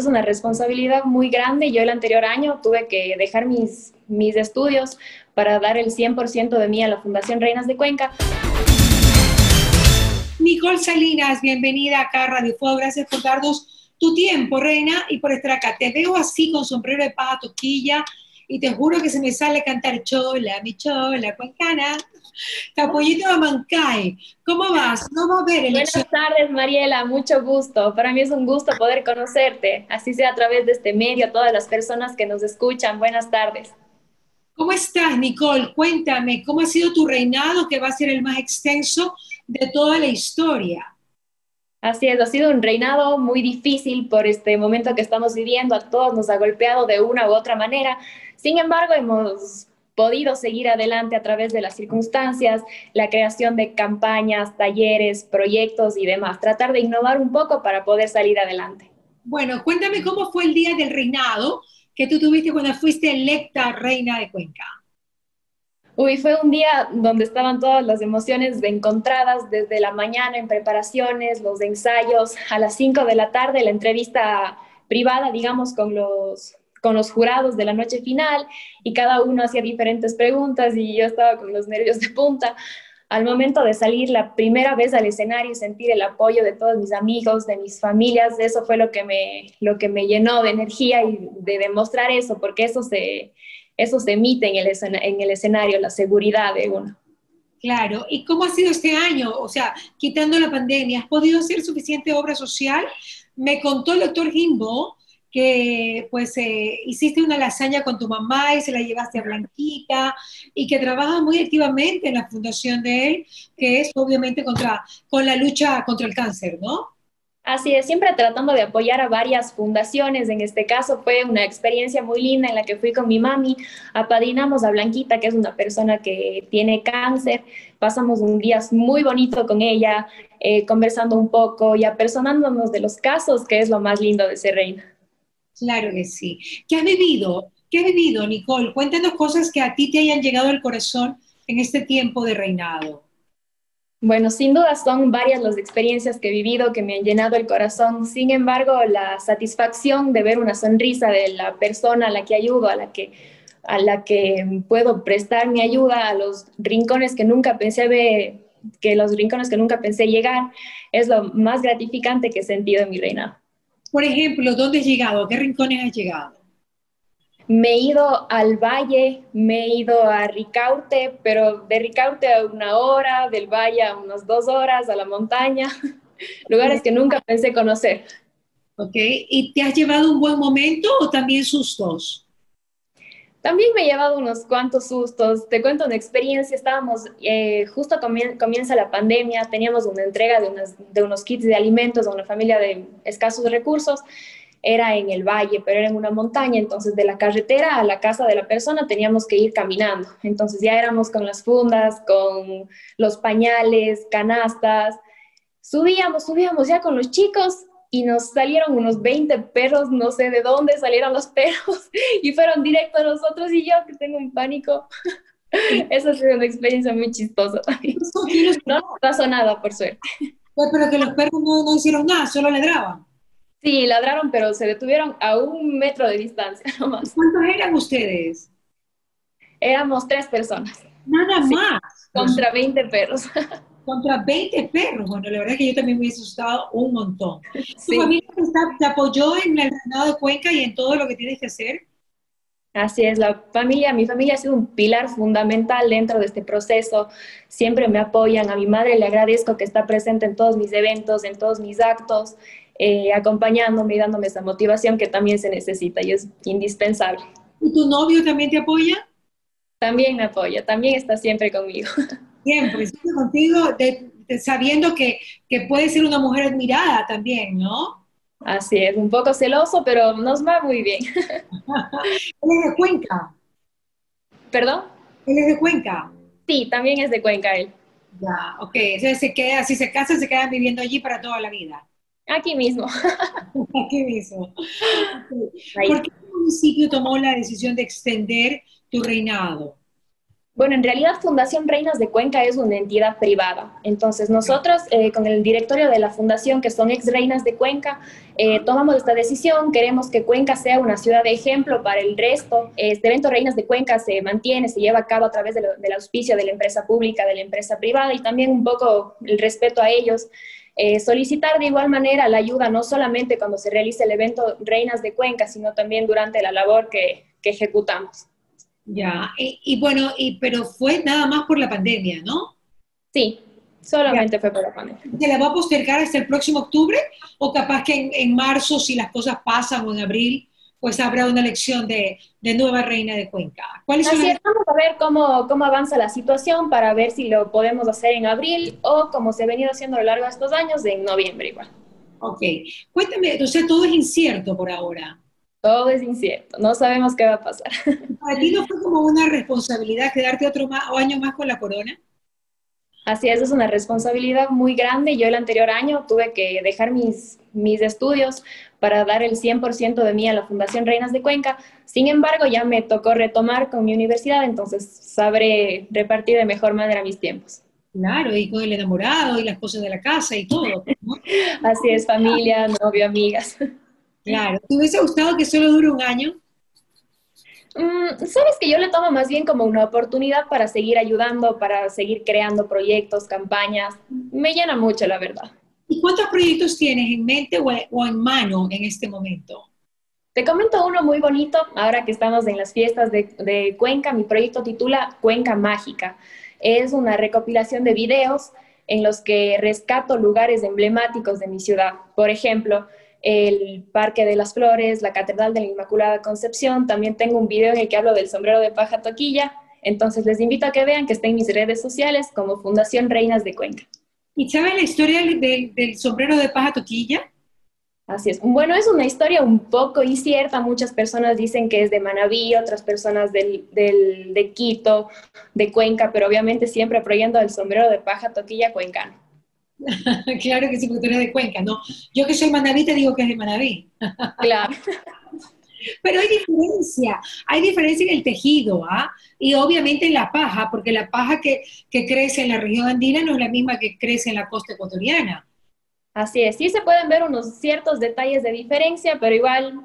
es una responsabilidad muy grande. Yo el anterior año tuve que dejar mis, mis estudios para dar el 100% de mí a la Fundación Reinas de Cuenca. Nicole Salinas, bienvenida acá a Radio Fuego. Gracias por darnos tu tiempo, reina, y por estar acá. Te veo así con sombrero de paja, toquilla, y te juro que se me sale cantar chola, mi chola, cuencana. Capollito de Mancay, ¿cómo vas? ¿Cómo ver Buenas tardes, Mariela, mucho gusto. Para mí es un gusto poder conocerte, así sea a través de este medio, a todas las personas que nos escuchan. Buenas tardes. ¿Cómo estás, Nicole? Cuéntame, ¿cómo ha sido tu reinado que va a ser el más extenso de toda la historia? Así es, ha sido un reinado muy difícil por este momento que estamos viviendo, a todos nos ha golpeado de una u otra manera. Sin embargo, hemos podido seguir adelante a través de las circunstancias, la creación de campañas, talleres, proyectos y demás, tratar de innovar un poco para poder salir adelante. Bueno, cuéntame cómo fue el día del reinado que tú tuviste cuando fuiste electa reina de Cuenca. Uy, fue un día donde estaban todas las emociones encontradas desde la mañana en preparaciones, los ensayos, a las 5 de la tarde la entrevista privada, digamos, con los con los jurados de la noche final y cada uno hacía diferentes preguntas y yo estaba con los nervios de punta. Al momento de salir la primera vez al escenario y sentir el apoyo de todos mis amigos, de mis familias, eso fue lo que me, lo que me llenó de energía y de demostrar eso, porque eso se, eso se emite en el, en el escenario, la seguridad de uno. Claro, ¿y cómo ha sido este año? O sea, quitando la pandemia, ¿has podido hacer suficiente obra social? Me contó el doctor Jimbo que pues eh, hiciste una lasaña con tu mamá y se la llevaste a Blanquita y que trabaja muy activamente en la fundación de él, que es obviamente contra, con la lucha contra el cáncer, ¿no? Así es, siempre tratando de apoyar a varias fundaciones. En este caso fue una experiencia muy linda en la que fui con mi mami, apadrinamos a Blanquita, que es una persona que tiene cáncer. Pasamos un día muy bonito con ella, eh, conversando un poco y apersonándonos de los casos, que es lo más lindo de ser reina. Claro que sí. ¿Qué has vivido? ¿Qué has vivido, Nicole? Cuéntanos cosas que a ti te hayan llegado al corazón en este tiempo de reinado. Bueno, sin duda son varias las experiencias que he vivido que me han llenado el corazón. Sin embargo, la satisfacción de ver una sonrisa de la persona a la que ayudo, a la que, a la que puedo prestar mi ayuda, a los rincones que nunca pensé ver, que los rincones que nunca pensé llegar, es lo más gratificante que he sentido en mi reinado. Por ejemplo, ¿dónde has llegado? ¿A qué rincones has llegado? Me he ido al valle, me he ido a Ricaurte, pero de Ricaurte a una hora, del valle a unas dos horas, a la montaña, lugares que nunca pensé conocer. Ok, ¿y te has llevado un buen momento o también sustos? También me he llevado unos cuantos sustos. Te cuento una experiencia. Estábamos, eh, justo comienza la pandemia, teníamos una entrega de, de unos kits de alimentos a una familia de escasos recursos. Era en el valle, pero era en una montaña. Entonces, de la carretera a la casa de la persona teníamos que ir caminando. Entonces, ya éramos con las fundas, con los pañales, canastas. Subíamos, subíamos ya con los chicos y nos salieron unos 20 perros, no sé de dónde salieron los perros y fueron directo a nosotros y yo que tengo un pánico. Esa ha sido una experiencia muy chistosa. No pasó nada, por suerte. Pero que los perros no, hicieron nada, solo ladraban. Sí, ladraron, pero se detuvieron a un metro de distancia nomás. ¿Cuántos eran ustedes? Éramos tres personas. Nada más. Contra 20 perros. Contra 20 perros. Bueno, la verdad es que yo también me he asustado un montón. ¿Tu familia te, apoyó en el reinado de Cuenca y en todo lo que tienes que hacer? Así es, la familia, mi familia ha sido un pilar fundamental dentro de este proceso. Siempre me apoyan. A mi madre le agradezco que está presente en todos mis eventos, en todos mis actos, eh, acompañándome y dándome esa motivación que también se necesita y es indispensable. ¿Y tu novio también te apoya? También me apoya, también está siempre conmigo. Siempre, siempre contigo, sabiendo que, que puede ser una mujer admirada también, ¿no? Así es, un poco celoso, pero nos va muy bien. Él es de Cuenca. ¿Perdón? Él es de Cuenca. Sí, también es de Cuenca él. Ya, ok. Entonces se queda, si se casan, se quedan viviendo allí para toda la vida. Aquí mismo. Aquí mismo. ¿Por qué el municipio tomó la decisión de extender tu reinado? Bueno, en realidad Fundación Reinas de Cuenca es una entidad privada. Entonces nosotros eh, con el directorio de la fundación, que son ex reinas de Cuenca, eh, tomamos esta decisión. Queremos que Cuenca sea una ciudad de ejemplo para el resto. Este evento Reinas de Cuenca se mantiene, se lleva a cabo a través del auspicio de la empresa pública, de la empresa privada y también un poco el respeto a ellos. Eh, solicitar de igual manera la ayuda no solamente cuando se realice el evento Reinas de Cuenca, sino también durante la labor que ejecutamos. Ya, y, bueno, y, pero fue nada más por la pandemia, ¿no? Sí, solamente fue por la pandemia. ¿Se la va a postergar hasta el próximo octubre? ¿O capaz que en, marzo, si las cosas pasan, o en abril, pues habrá una elección de, nueva reina de Cuenca? ¿Cuál Así es, vamos a ver cómo, cómo avanza la situación para ver si lo podemos hacer en abril o como se ha venido haciendo a lo largo de estos años, en noviembre igual. Ok, cuéntame, entonces todo es incierto por ahora todo es incierto, no sabemos qué va a pasar. ¿Para ti no fue como una responsabilidad quedarte otro año más con la corona? Así es, es una responsabilidad muy grande. Yo el anterior año tuve que dejar mis, mis estudios para dar el 100% de mí a la Fundación Reinas de Cuenca. Sin embargo, ya me tocó retomar con mi universidad, entonces sabré repartir de mejor manera mis tiempos. Claro, y con el enamorado y las cosas de la casa y todo. Así es, familia, novio, amigas. Claro. ¿Te hubiese gustado que solo dure un año? Mm, Sabes que yo le tomo más bien como una oportunidad para seguir ayudando, para seguir creando proyectos, campañas. Me llena mucho, la verdad. ¿Y cuántos proyectos tienes en mente o en mano en este momento? Te comento uno muy bonito, ahora que estamos en las fiestas de, de Cuenca, mi proyecto titula Cuenca Mágica. Es una recopilación de videos en los que rescato lugares emblemáticos de mi ciudad. Por ejemplo, el Parque de las Flores, la Catedral de la Inmaculada Concepción. También tengo un video en el que hablo del sombrero de paja toquilla. Entonces les invito a que vean que está en mis redes sociales como Fundación Reinas de Cuenca. ¿Y sabes la historia del, sombrero de paja toquilla? Así es. Bueno, es una historia un poco incierta. Muchas personas dicen que es de Manabí, otras personas del, de Quito, de Cuenca, pero obviamente siempre apoyando el sombrero de paja toquilla cuencano. claro que sí, porque tú eres de Cuenca, ¿no? Yo que soy Manaví te digo que es de Manaví. claro. Pero hay diferencia, hay diferencia en el tejido, ¿ah? Y obviamente en la paja, porque la paja que, crece en la región andina no es la misma que crece en la costa ecuatoriana. Así es, sí se pueden ver unos ciertos detalles de diferencia, pero igual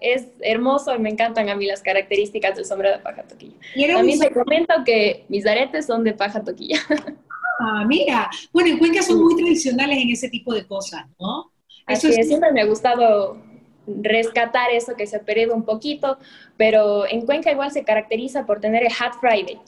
es hermoso y me encantan a mí las características del sombrero de paja toquilla. También te comento que mis aretes son de paja toquilla. Ah, mira. Bueno, en Cuenca son muy tradicionales en ese tipo de cosas, ¿no? Eso es... siempre me ha gustado rescatar eso que se ha perdido un poquito, pero en Cuenca igual se caracteriza por tener el Hat Friday.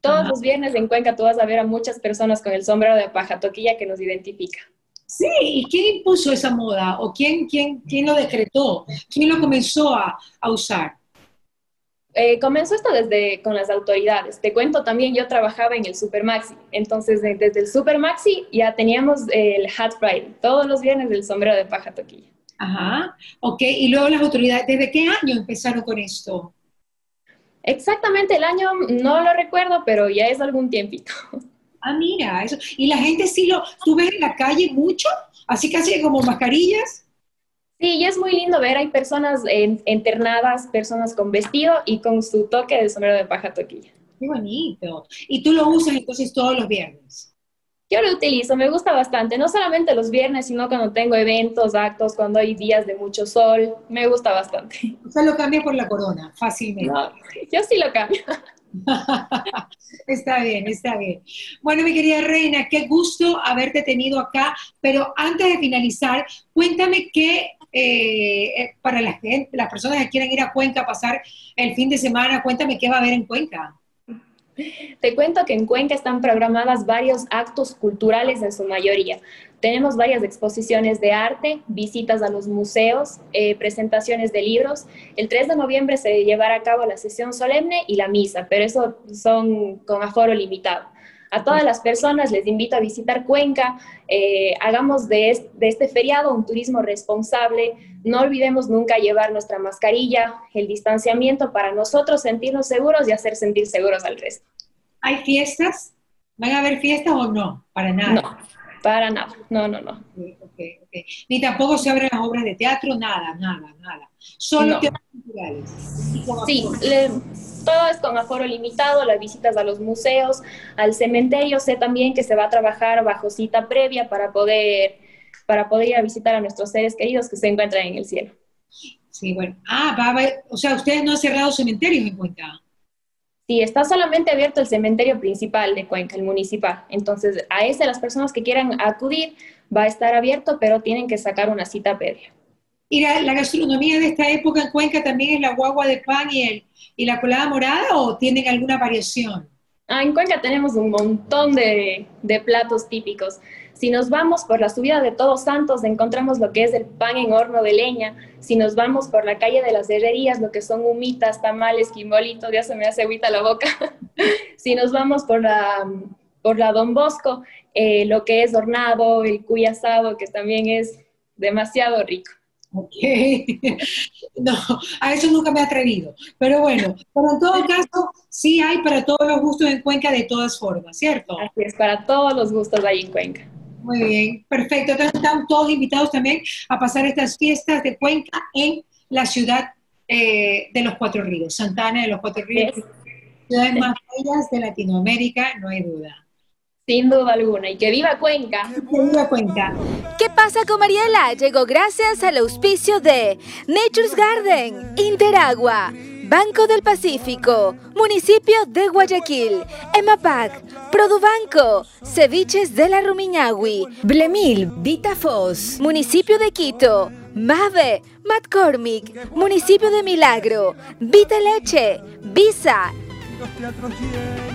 Todos los viernes en Cuenca tú vas a ver a muchas personas con el sombrero de paja toquilla que nos identifica. Sí, ¿y quién impuso esa moda? ¿O quién, quién, quién lo decretó? ¿Quién lo comenzó a, a usar? Eh, comenzó esto desde con las autoridades. Te cuento también, yo trabajaba en el Supermaxi, entonces desde el Supermaxi ya teníamos el Hat Friday, todos los viernes del sombrero de paja toquilla. Ajá, ok, y luego las autoridades, ¿desde qué año empezaron con esto? Exactamente el año no lo recuerdo, pero ya es algún tiempito. Ah, mira, eso. Y la gente sí lo, ¿tú ves en la calle mucho? Así casi como mascarillas. Sí, y es muy lindo ver, hay personas internadas, personas con vestido y con su toque de sombrero de paja toquilla. Qué bonito. ¿Y tú lo usas entonces todos los viernes? Yo lo utilizo, me gusta bastante, no solamente los viernes, sino cuando tengo eventos, actos, cuando hay días de mucho sol, me gusta bastante. O sea, lo cambia por la corona, fácilmente. yo sí lo cambio. está bien, está bien. Bueno, mi querida Reina, qué gusto haberte tenido acá, pero antes de finalizar, cuéntame qué eh, eh, para las personas que quieren ir a Cuenca a pasar el fin de semana, cuéntame qué va a haber en Cuenca. Te cuento que en Cuenca están programadas varios actos culturales en su mayoría. Tenemos varias exposiciones de arte, visitas a los museos, eh, presentaciones de libros. El 3 de noviembre se llevará a cabo la sesión solemne y la misa, pero eso son con aforo limitado. A todas las personas les invito a visitar Cuenca, eh, hagamos de, este feriado un turismo responsable, no olvidemos nunca llevar nuestra mascarilla, el distanciamiento para nosotros sentirnos seguros y hacer sentir seguros al resto. ¿Hay fiestas? ¿Van a haber fiestas o no? Para nada. No, para nada, no, no, no. Ni tampoco se abren las obras de teatro, nada, nada, nada. Solo teatros culturales. Sí, todo es con aforo limitado, las visitas a los museos, al cementerio, sé también que se va a trabajar bajo cita previa para poder, para poder ir a visitar a nuestros seres queridos que se encuentran en el cielo. Sí, bueno. Ah, va o sea, ustedes no han cerrado cementerios en Cuenca. Sí, está solamente abierto el cementerio principal de Cuenca, el municipal. Entonces, a ese las personas que quieran acudir va a estar abierto, pero tienen que sacar una cita previa. ¿Y la, gastronomía de esta época en Cuenca también es la guagua de pan y, el, y la colada morada o tienen alguna variación? Ah, en Cuenca tenemos un montón de, platos típicos. Si nos vamos por la subida de Todos Santos, encontramos lo que es el pan en horno de leña. Si nos vamos por la calle de las herrerías, lo que son humitas, tamales, quimbolitos, ya se me hace agüita la boca. si nos vamos por la, por la Don Bosco, eh, lo que es hornado, el cuy asado, que también es demasiado rico. Ok, no, a eso nunca me he atrevido. Pero bueno, pero en todo caso, sí hay para todos los gustos en Cuenca de todas formas, ¿cierto? Así es, para todos los gustos ahí en Cuenca. Muy bien, perfecto. Entonces están todos invitados también a pasar estas fiestas de Cuenca en la ciudad eh, de los Cuatro Ríos, Santana de los Cuatro Ríos, ciudades más bellas de Latinoamérica, no hay duda. Sin duda alguna. Y que viva Cuenca. Que viva Cuenca. ¿Qué pasa con Mariela? Llegó gracias al auspicio de Nature's Garden, Interagua, Banco del Pacífico, Municipio de Guayaquil, EMAPAC, Produbanco, Ceviches de la Rumiñahui, Blemil, Vitafos, Municipio de Quito, Mave, McCormick, Municipio de Milagro, Vita Leche, Visa. Los teatros llenos